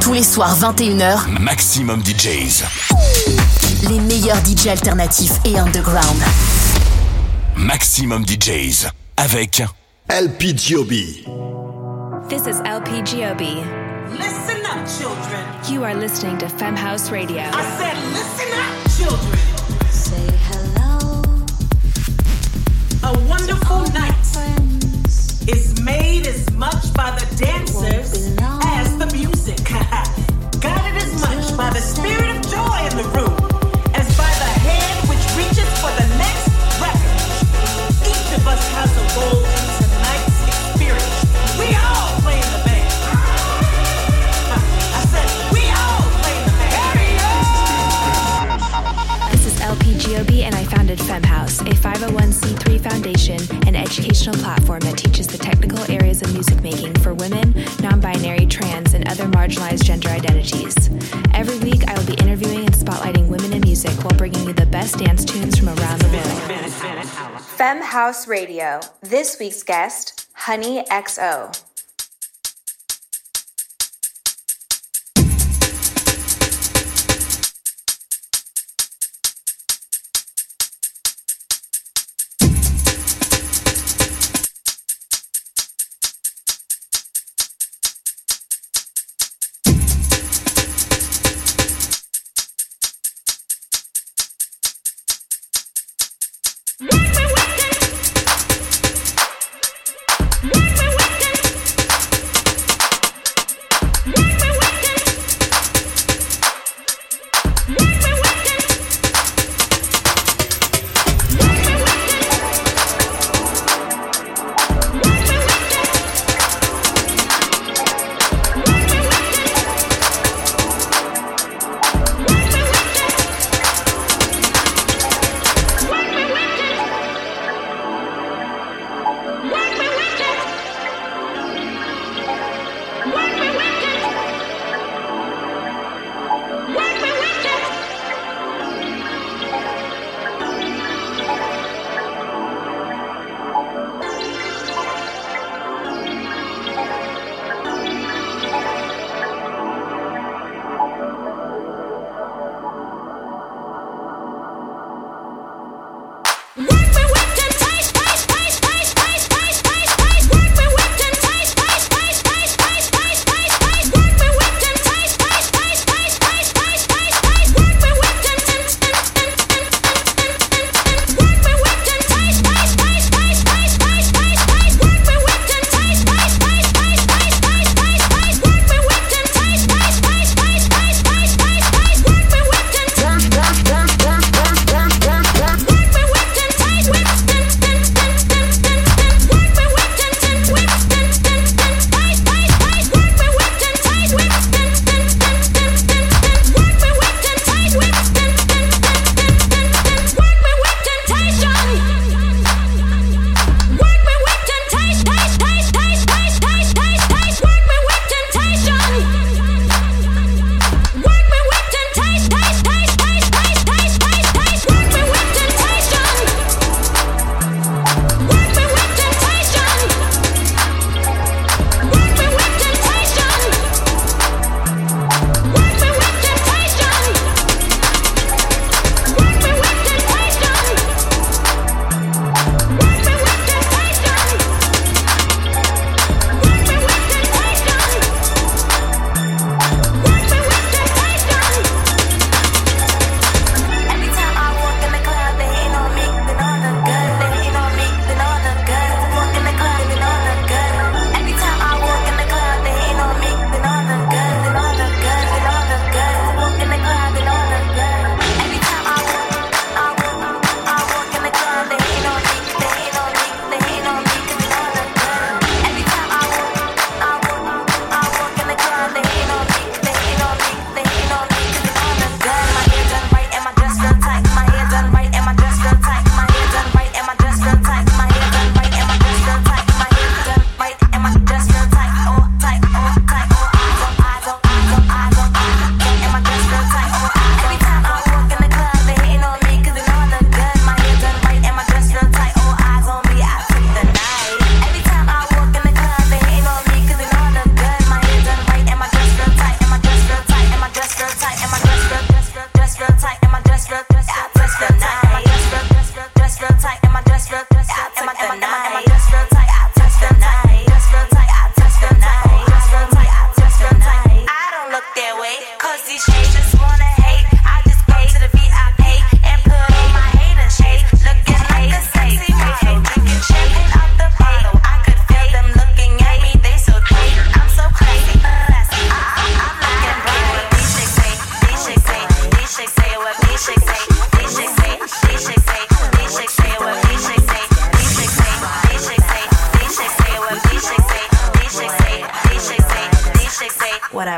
Tous les soirs 21h, Maximum DJs. Les meilleurs DJs alternatifs et underground. Maximum DJs avec LPGOB. This is LPGOB. Listen up, children. You are listening to Fem House Radio. I said, listen up, children. Say hello. A wonderful night is made as much by the dancers spirit A 501c3 foundation and educational platform that teaches the technical areas of music making for women, non binary, trans, and other marginalized gender identities. Every week, I will be interviewing and spotlighting women in music while bringing you the best dance tunes from around the world. Femme House Radio. This week's guest, Honey XO.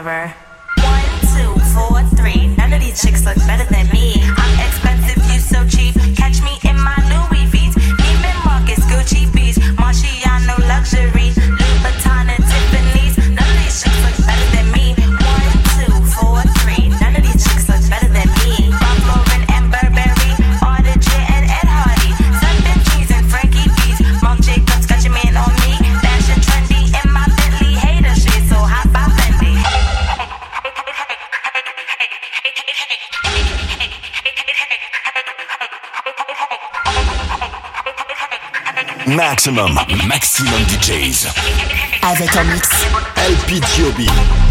whatever. One, two, four, three. None of these chicks look better than me. Maximum, maximum DJs. Avec un mix. LPGOB.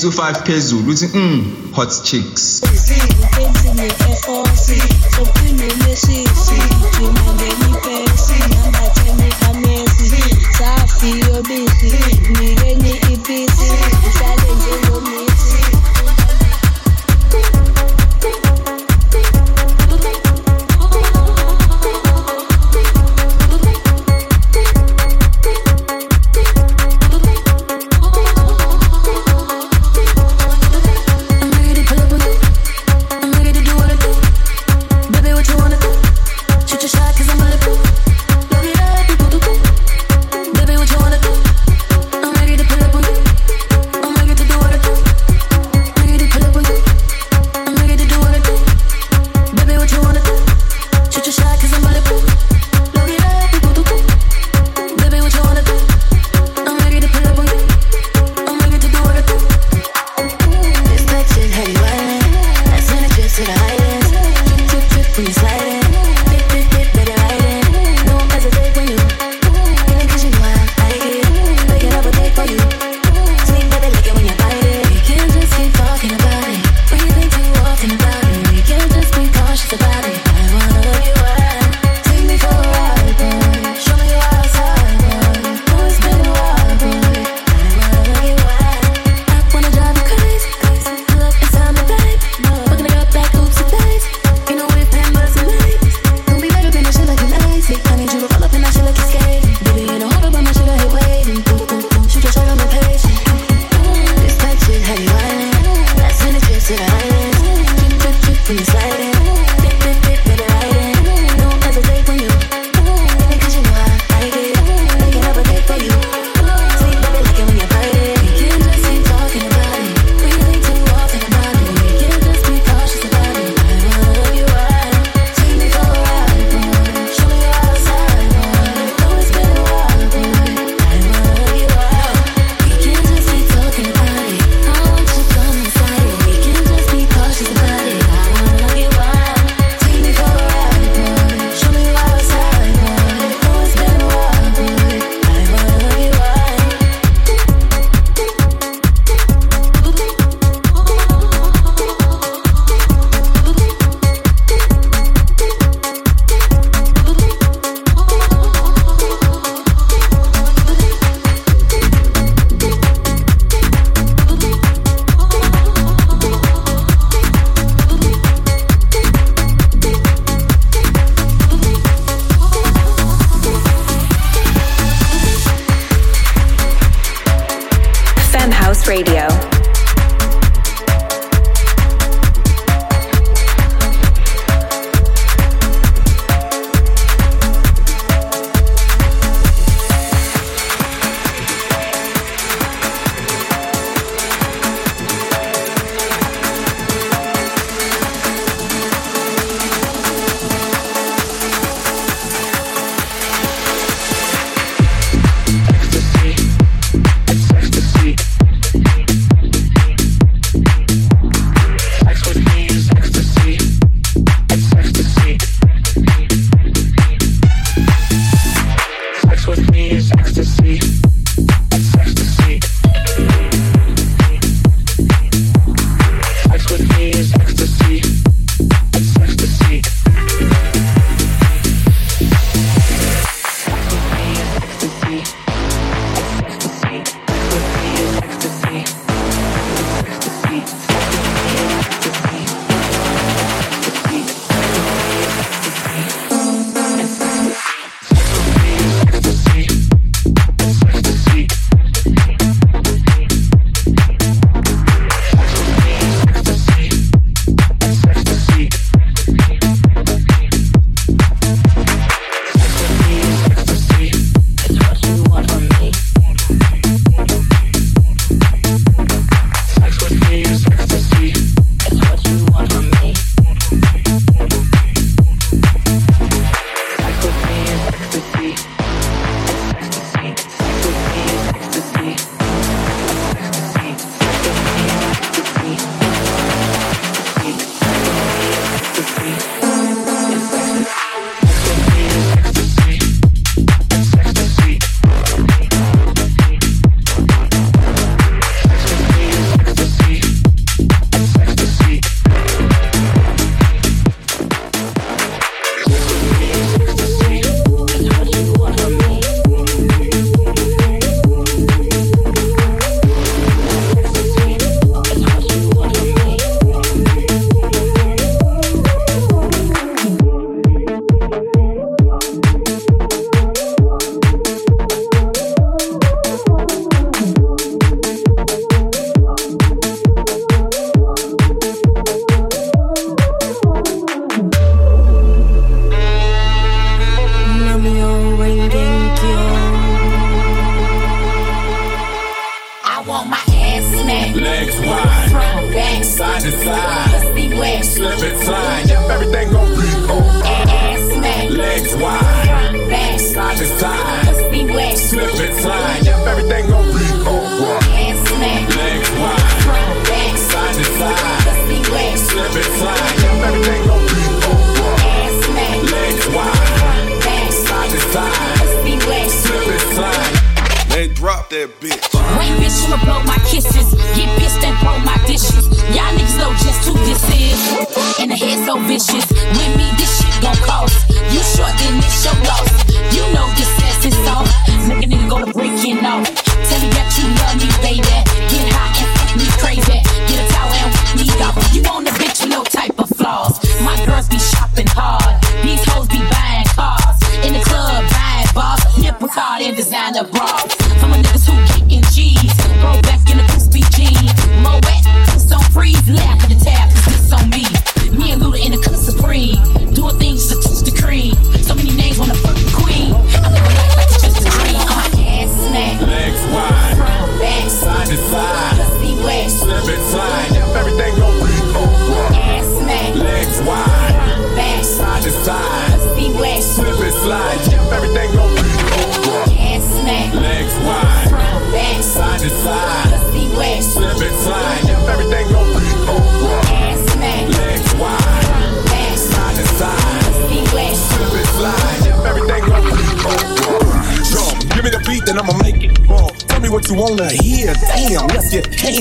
ezufaka phezulu uthi mm hot chicks. Yobisi, nikeni ipisi, njengomisi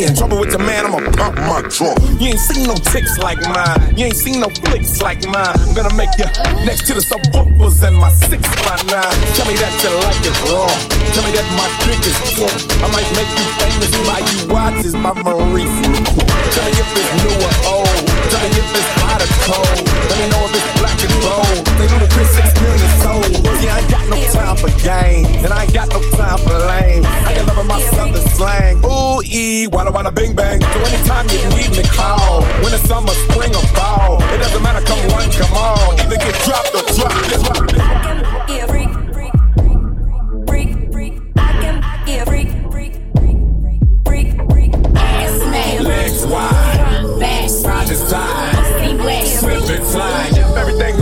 in trouble with your man, I'ma pump my trunk. You ain't seen no ticks like mine. You ain't seen no flicks like mine. I'm gonna make you next to the subwoofers and my six by nine. Tell me that your life is wrong. Tell me that my trick is wrong. I might make you famous My you watches my Marie Tell me if it's new or old. Even if it's hot or cold, and Yeah, I ain't got no time for game, and I ain't got no time for lame. I can love my southern slang. Ooh, E, wada wada bing bang. So anytime you need me, call. Winter, summer, spring, or fall. It doesn't matter, come one, come all. Either get dropped or drop. side. Slip and slide. Everything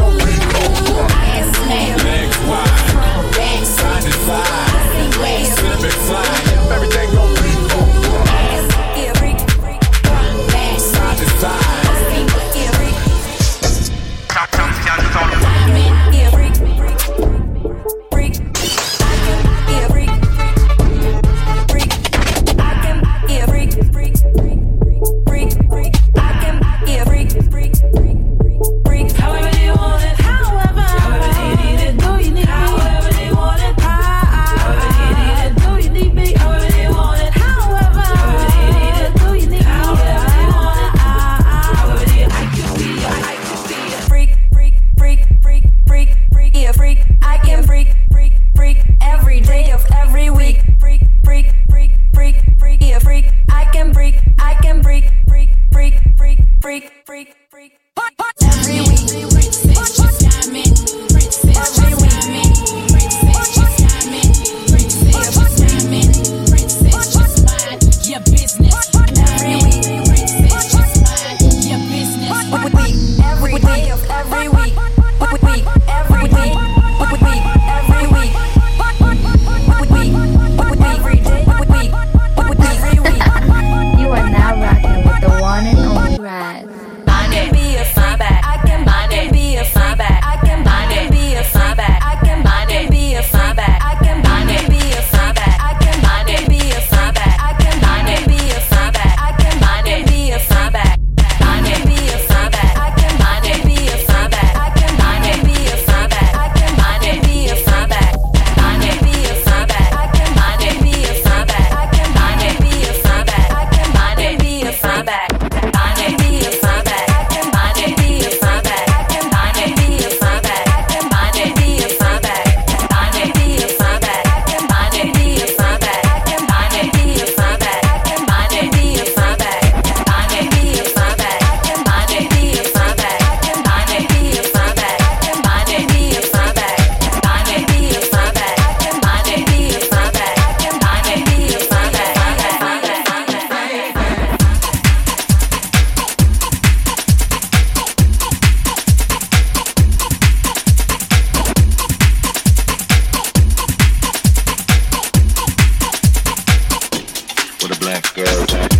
go.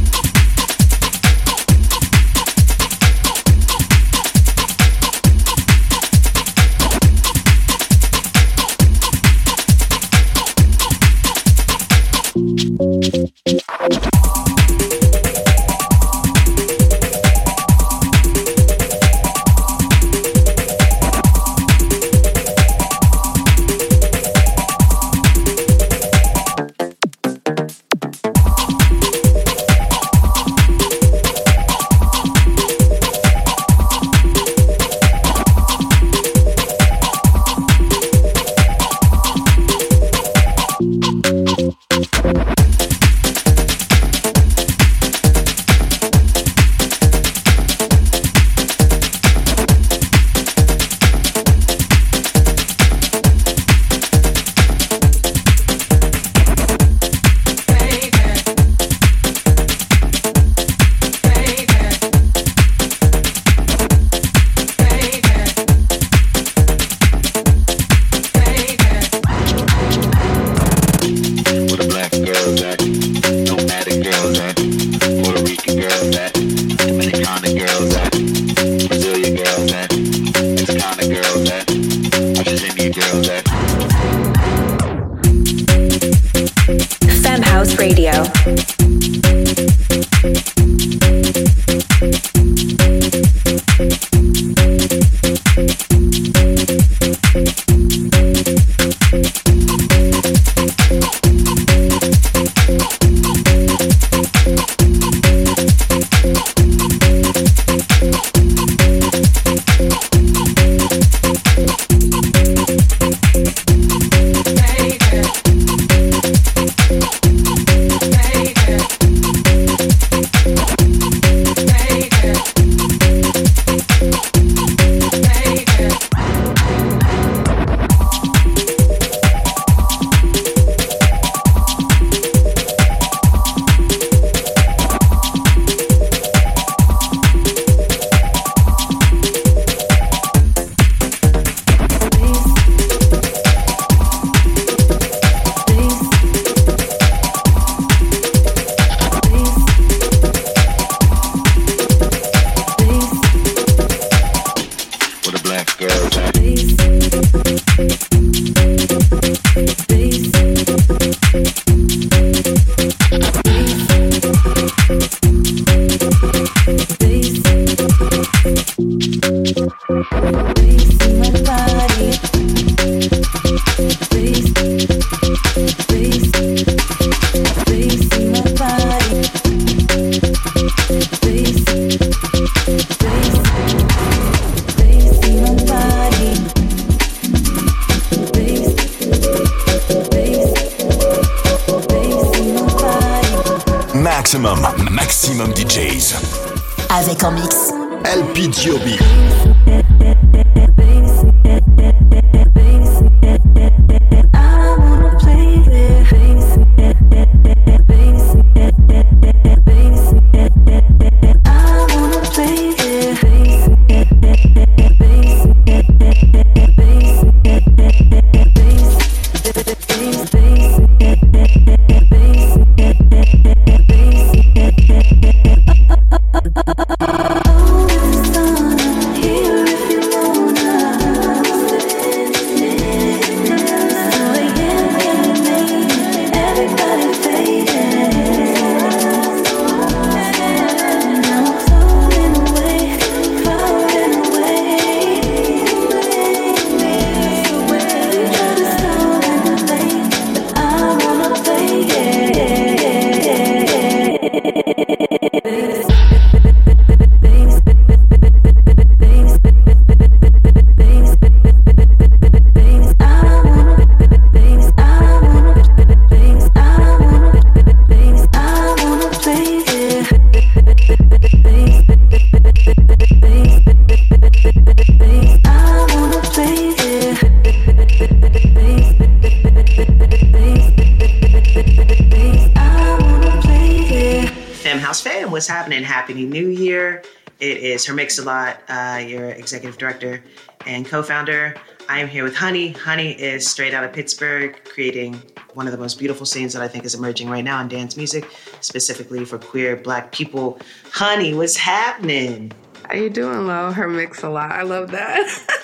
A Lot, uh, your executive director and co founder. I am here with Honey. Honey is straight out of Pittsburgh, creating one of the most beautiful scenes that I think is emerging right now in dance music, specifically for queer black people. Honey, what's happening? How you doing, Lo? Hermixalot. I love that.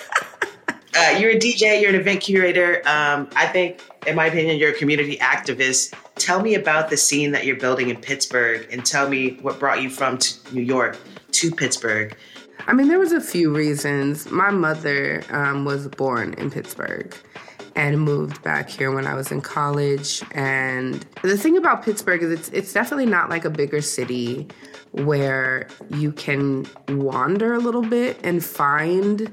Uh, you're a DJ, you're an event curator. Um, I think, in my opinion, you're a community activist. Tell me about the scene that you're building in Pittsburgh and tell me what brought you from New York to Pittsburgh. I mean, there was a few reasons. My mother um, was born in Pittsburgh and moved back here when I was in college. And the thing about Pittsburgh is it's it's definitely not like a bigger city where you can wander a little bit and find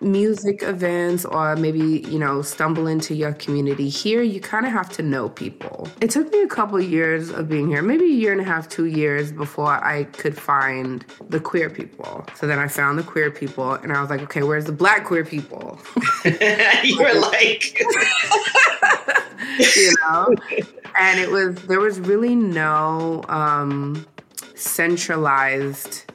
music events or maybe, you know, stumble into your community. Here, you kind of have to know people. It took me a couple years of being here, maybe a year and a half, two years before I could find the queer people. So then I found the queer people and I was like, okay, where's the black queer people? you were like, you know? And it was, there was really no um, centralized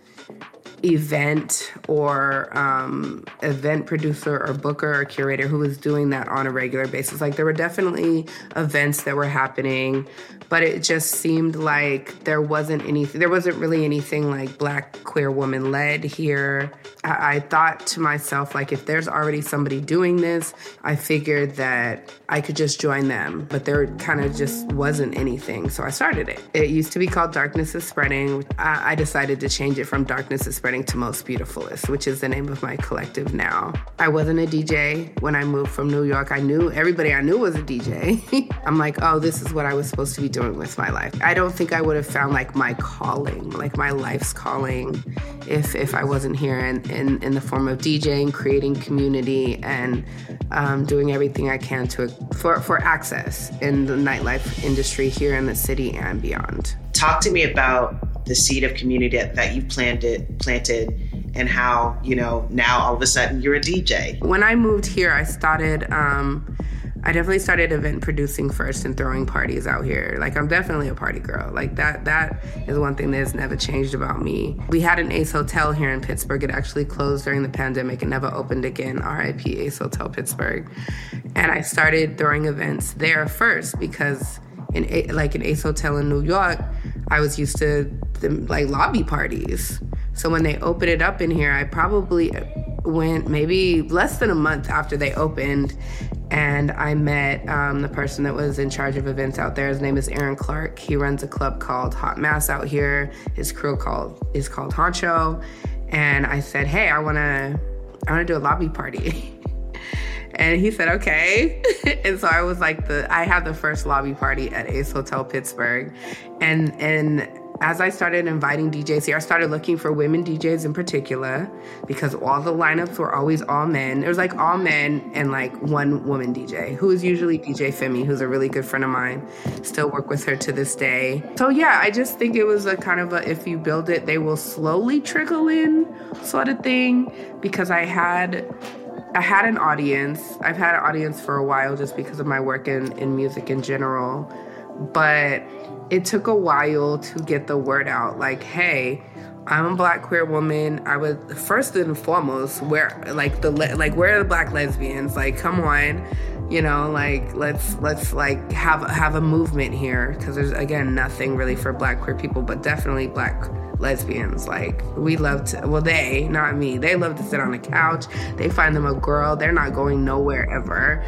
event or um, event producer or booker or curator who was doing that on a regular basis. Like there were definitely events that were happening, but it just seemed like there wasn't anything, there wasn't really anything like black queer woman led here. I, I thought to myself, like, if there's already somebody doing this, I figured that I could just join them, but there kind of just wasn't anything. So I started it. It used to be called Darkness is Spreading. I, I decided to change it from Darkness is Spreading to Most Beautifulest, which is the name of my collective now. I wasn't a DJ when I moved from New York. I knew everybody I knew was a DJ. I'm like, oh, this is what I was supposed to be doing with my life. I don't think I would have found like my calling, like my life's calling, if if I wasn't here in, in, in the form of DJing, creating community, and um, doing everything I can to for, for access in the nightlife industry here in the city and beyond. Talk to me about the seed of community that, you planted planted and how, you know, now all of a sudden you're a DJ. When I moved here, I started um, I definitely started event producing first and throwing parties out here. Like I'm definitely a party girl. Like that that is one thing that has never changed about me. We had an Ace Hotel here in Pittsburgh. It actually closed during the pandemic and never opened again. RIP Ace Hotel Pittsburgh. And I started throwing events there first because in like an Ace Hotel in New York, I was used to like lobby parties. So when they opened it up in here, I probably went maybe less than a month after they opened and I met um, the person that was in charge of events out there. His name is Aaron Clark. He runs a club called Hot Mass out here. His crew called is called Honcho, and I said, "Hey, I wanna, I wanna do a lobby party." and he said, "Okay." and so I was like, the I had the first lobby party at Ace Hotel Pittsburgh, and and as I started inviting DJs here, I started looking for women DJs in particular because all the lineups were always all men. It was like all men and like one woman DJ, who is usually DJ Femi, who's a really good friend of mine. Still work with her to this day. So yeah, I just think it was a kind of a if you build it, they will slowly trickle in sort of thing because I had I had an audience. I've had an audience for a while just because of my work in, in music in general. But it took a while to get the word out like hey i'm a black queer woman i would first and foremost where like the like where are the black lesbians like come on you know like let's let's like have have a movement here. Because there's again nothing really for black queer people but definitely black lesbians like we love to well they not me they love to sit on the couch. They find them a girl. They're not going nowhere ever.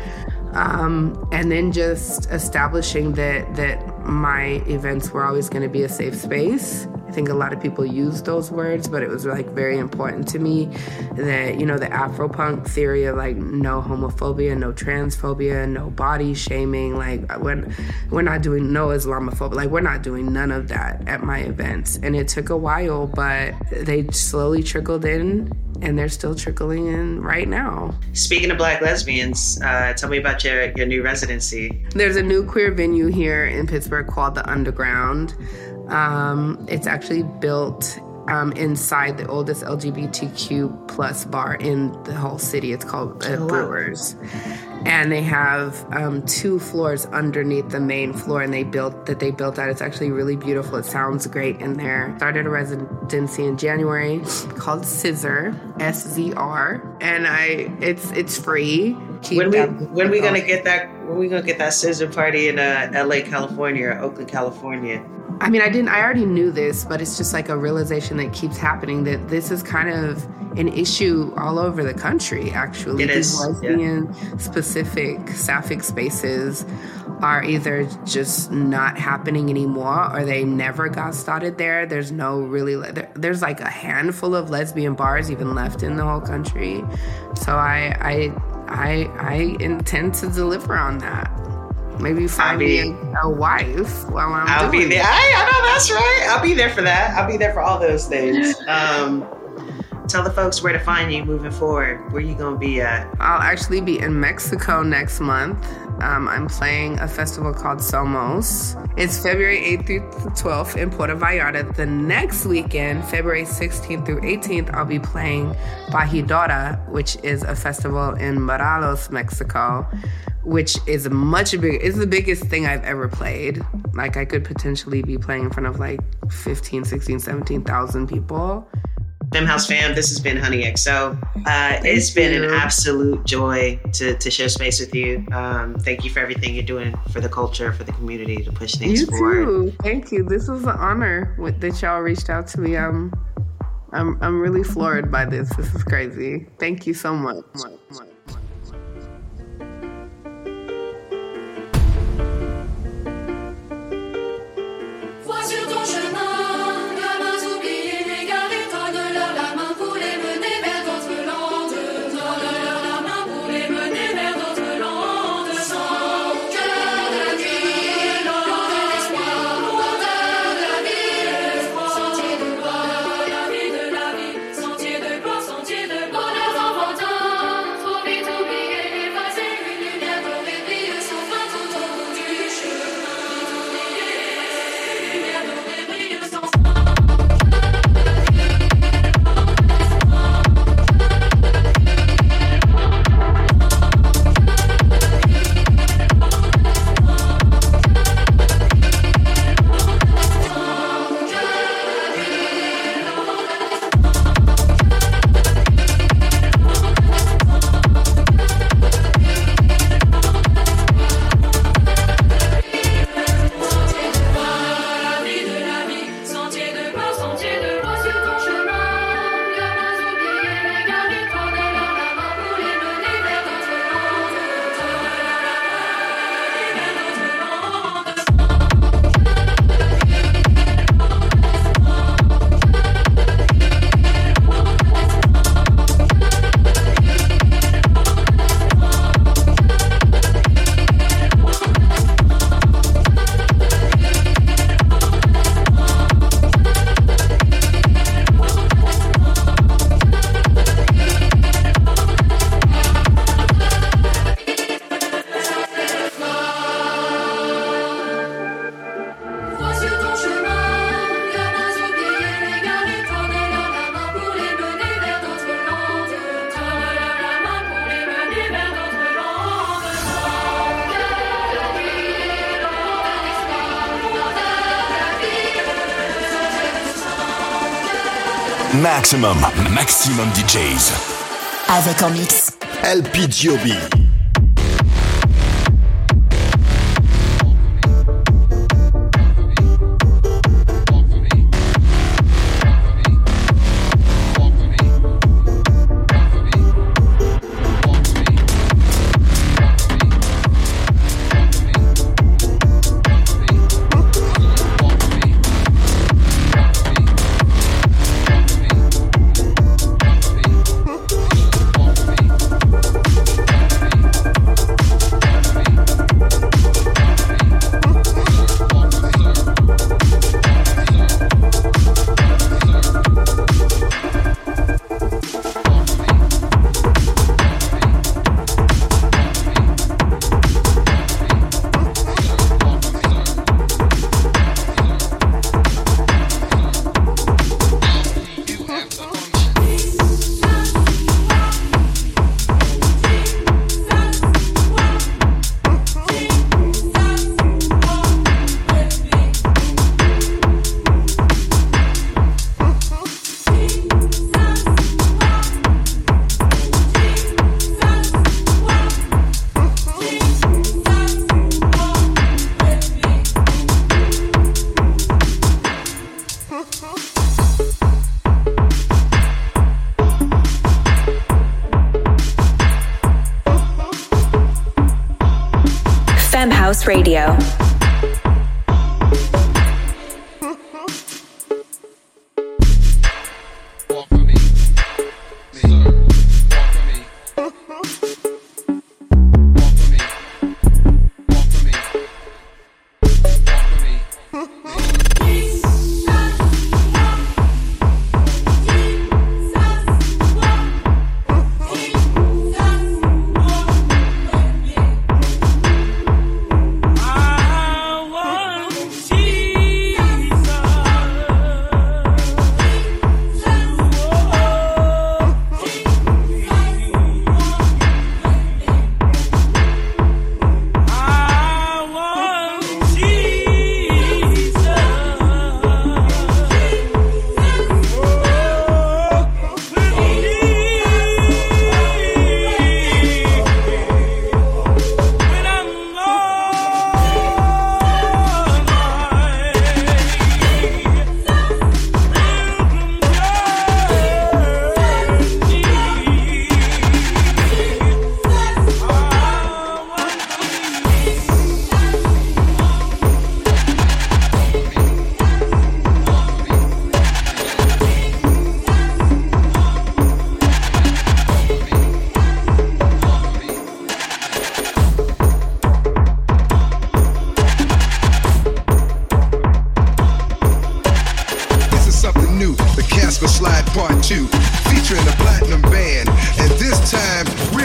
Um, and then just establishing that that my events were always going to be a safe space. I think a lot of people use those words, but it was like very important to me that you know the Afropunk theory of like no homophobia, no transphobia, no body shaming. Like when we're not doing no Islamophobia, like we're not doing none of that at my events. And it took a while, but they slowly trickled in and they're still trickling in right now. Speaking of black lesbians, uh, tell me about your, your new residency. There's a new queer venue here in Pittsburgh called The Underground. Um, it's actually built um, inside the oldest LGBTQ plus bar in the whole city. It's called uh, Brewers, and they have um, two floors underneath the main floor, and they built that they built out. It's actually really beautiful. It sounds great in there. Started a residency in January called Scissor, S Z R, and I it's it's free. Keep When we when we gonna get that when we gonna get that scissor party in uh, L.A., California, or Oakland, California? I mean, I didn't, I already knew this, but it's just like a realization that keeps happening that this is kind of an issue all over the country, actually. It These is, yeah. lesbian specific sapphic spaces are either just not happening anymore or they never got started there. There's no really, there, there's like a handful of lesbian bars even left in the whole country. So I, I, I, I intend to deliver on that. Maybe find me a, a wife while I'm I'll be there. it. I, I know that's right. I'll be there for that. I'll be there for all those things. Um, tell the folks where to find you moving forward. Where you gonna be at? I'll actually be in Mexico next month. Um, I'm playing a festival called Somos. It's February 8th through 12th in Puerto Vallarta. The next weekend, February 16th through 18th, I'll be playing Bahidorá, which is a festival in Morelos, Mexico, which is much bigger. It's the biggest thing I've ever played. Like I could potentially be playing in front of like 15, 16, 17,000 people. Femme House fam, this has been Honey XO. Uh, it's been an absolute joy to, to share space with you. Um, thank you for everything you're doing for the culture, for the community, to push things You forward. too. Thank you. This was an honor with, that y'all reached out to me. I'm, I'm, I'm really floored by this. This is crazy. Thank you so much. Maximum, maximum DJs. Avec en mix LPGOB. Femme House Radio.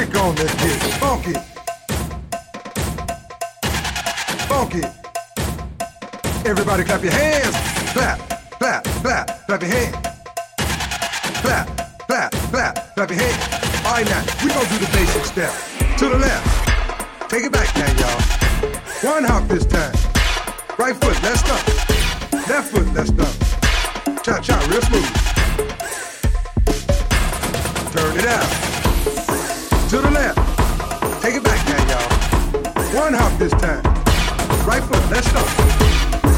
Time, we're gonna get funky. Funky. Everybody clap your hands. Clap, clap, clap, clap your hands. Clap, clap, clap, clap your hands. All right, now, we're gonna do the basic step. To the left. Take it back now, y'all. One hop this time. Right foot, let's stomp. Left foot, let's stomp. Cha cha, real smooth. Turn it out. To the left. Take it back now, y'all. One hop this time. Right foot, let's stomp.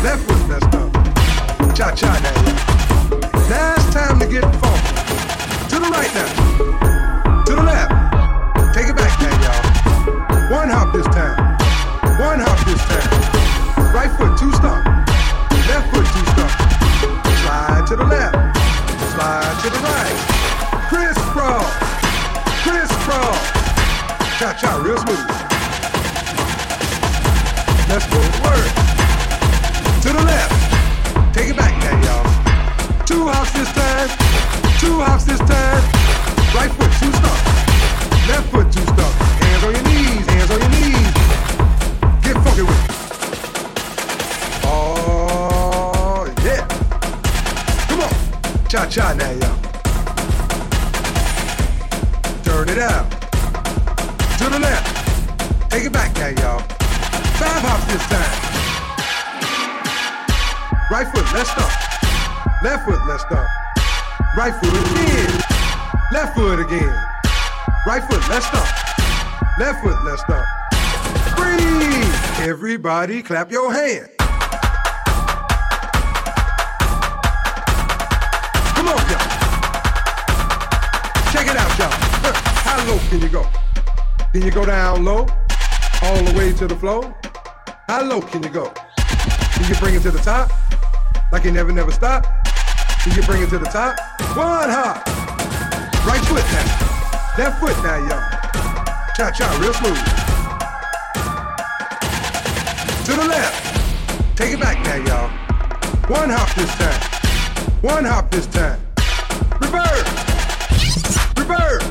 Left foot, let's stomp. Cha cha now, y'all. Now it's time to get funky. To the right now. To the left. Take it back now, y'all. One hop this time. One hop this time. Right foot, two stomp. Cha cha, real smooth. Let's go to. To the left. Take it back now, y'all. Two hops this time. Two hops this time. Right foot, two stomp. Left foot, two stomp. Hands on your knees. Hands on your knees. Get funky with it. Oh, yeah. Come on. Cha cha now, y'all. Right foot, let's stomp. Left foot, let's stomp. Right foot again. Left foot again. Right foot, let's stomp. Left foot, let's stomp. Breathe. Everybody clap your hands. Come on, y'all. Check it out, y'all. How low can you go? Can you go down low? All the way to the floor? How low can you go? Can you bring it to the top? Like you never, never stop? Can you bring it to the top? One hop. Right foot now. Left foot now, y'all. Cha cha, real smooth. To the left. Take it back now, y'all. One hop this time. One hop this time. Reverse. Reverse.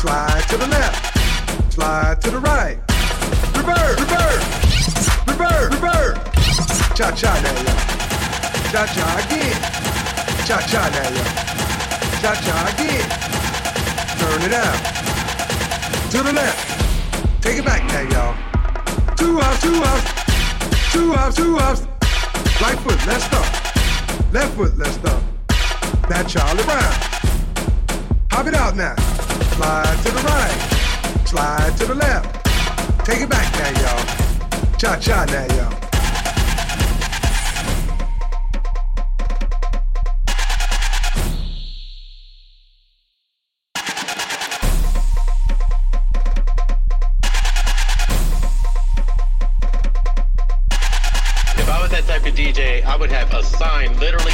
Slide to the left. Slide to the right. Reverse. Reverse. Reverse. Reverse. Cha cha now, y'all. Cha cha again. Cha cha now, y'all. Cha cha again. Turn it out. To the left. Take it back now, y'all. Two hops, two hops. Two hops, two hops. Right foot, let's stop. Left foot, let's stop. That Charlie Brown. Hop it out now. Slide to the right. Slide to the left. Take it back now, y'all. Cha cha now, y'all. I would have a sign literally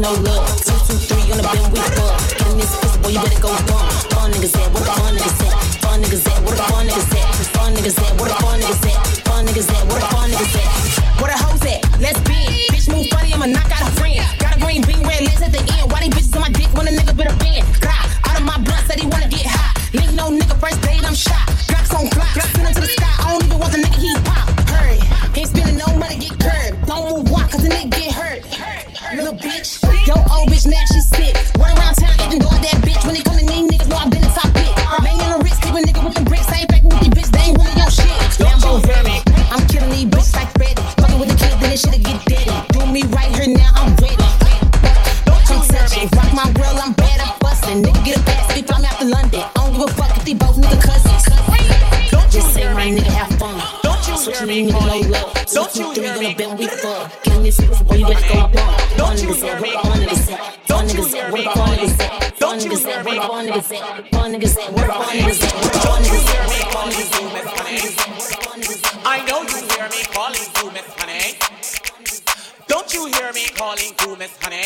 no love. Two, two, three on the bend, we fuck. Getting this pussy, boy, you better go bump. Fun niggas at, what the fun niggas at? Fun niggas at, what the fun niggas at? Fun niggas at, what the fun niggas at? Fun niggas at, what the fun niggas at? Where the hoes at? Let's be. Bitch, move funny, I'ma knock out a friend. Got a green bean, red lips at the end. Why these bitches on my dick when a nigga bit a bend? God, out of my blood, said he wanna get hot. Nigga, no nigga, first date, I'm shot. on the bill we fuck. Can you see this boy when you, up on? Don't you hear me? Don't you hear me? Don't you hear me? Don't you hear me? I know you hear me calling you Miss Honey. Don't you hear me calling you Miss Honey?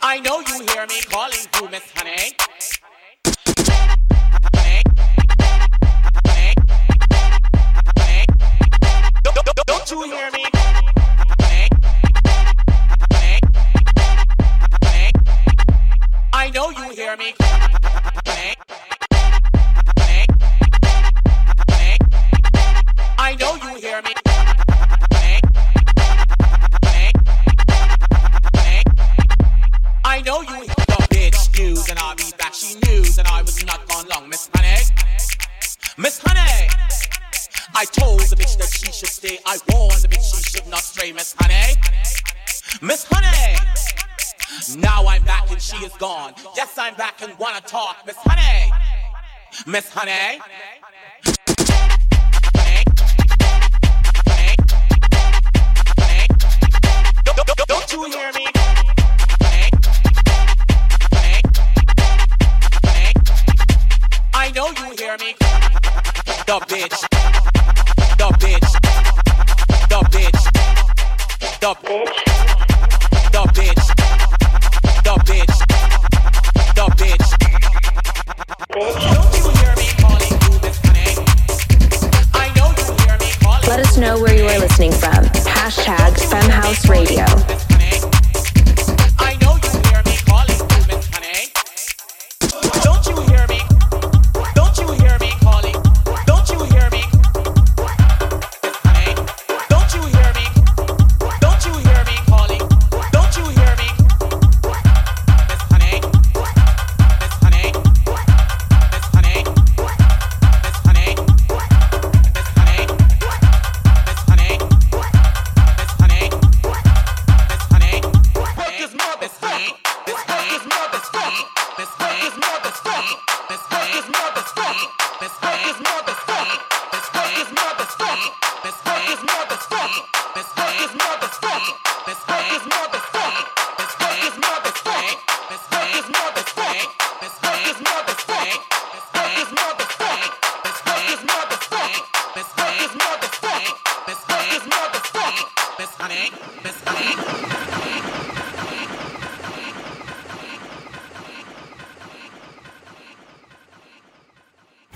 I know you hear me calling you Miss Honey. believe she knew that I was not gone long, Miss Honey. Miss Honey! I told the bitch that she should stay. I warned the bitch she should not stray, Miss Honey. Miss Honey! Now I'm back and she is gone. Yes, I'm back and wanna talk, Miss Honey! Miss Honey! Don't you hear me? hear me? The bitch. The bitch. The bitch. The bitch. The bitch. The bitch. The bitch. Don't you hear me calling you this name? I know you hear me calling. Let us know where you are listening from. Hashtag Femme House Radio.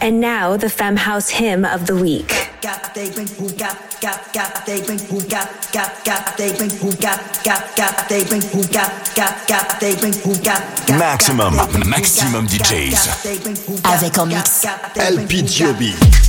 And now, the Femme House hymn of the week. Maxximum, Maxximum DJs. Avec en mix. LP Giobbi.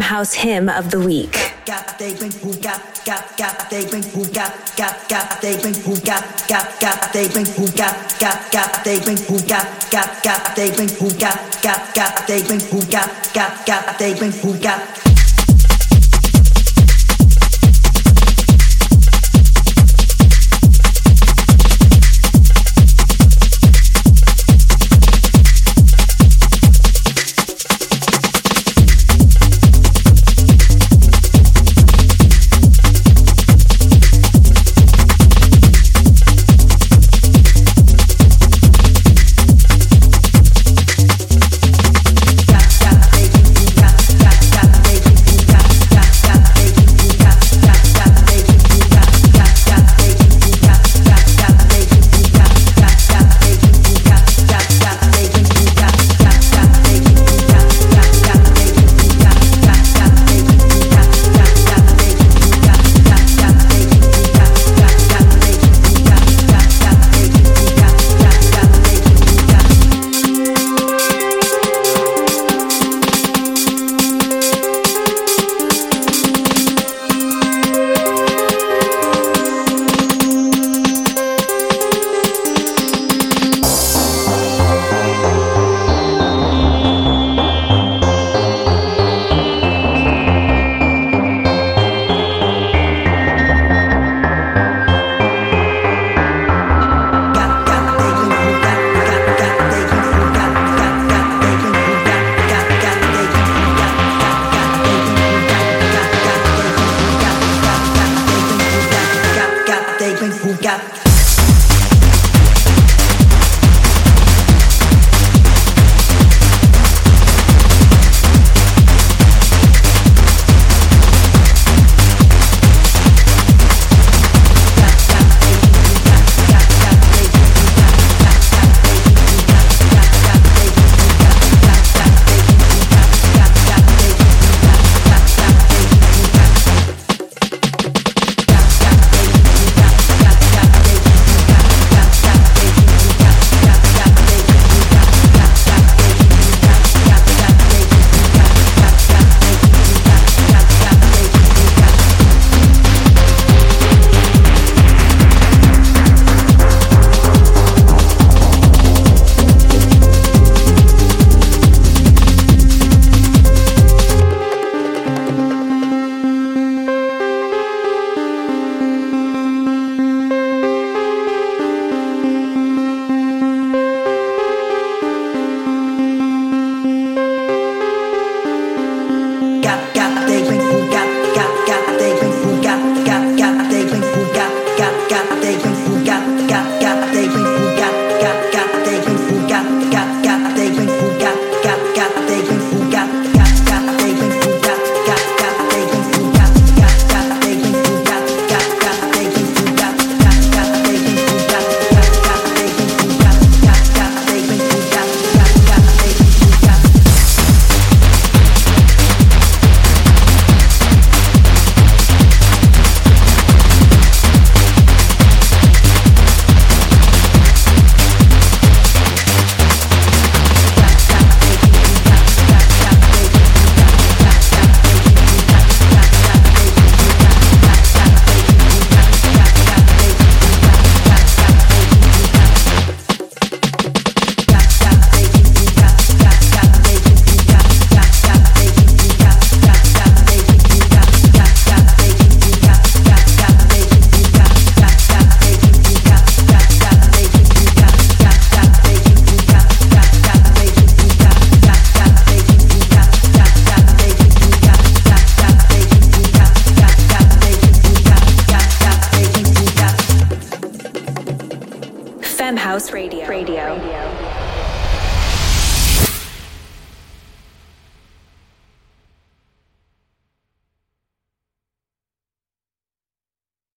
House Hymn of the Week.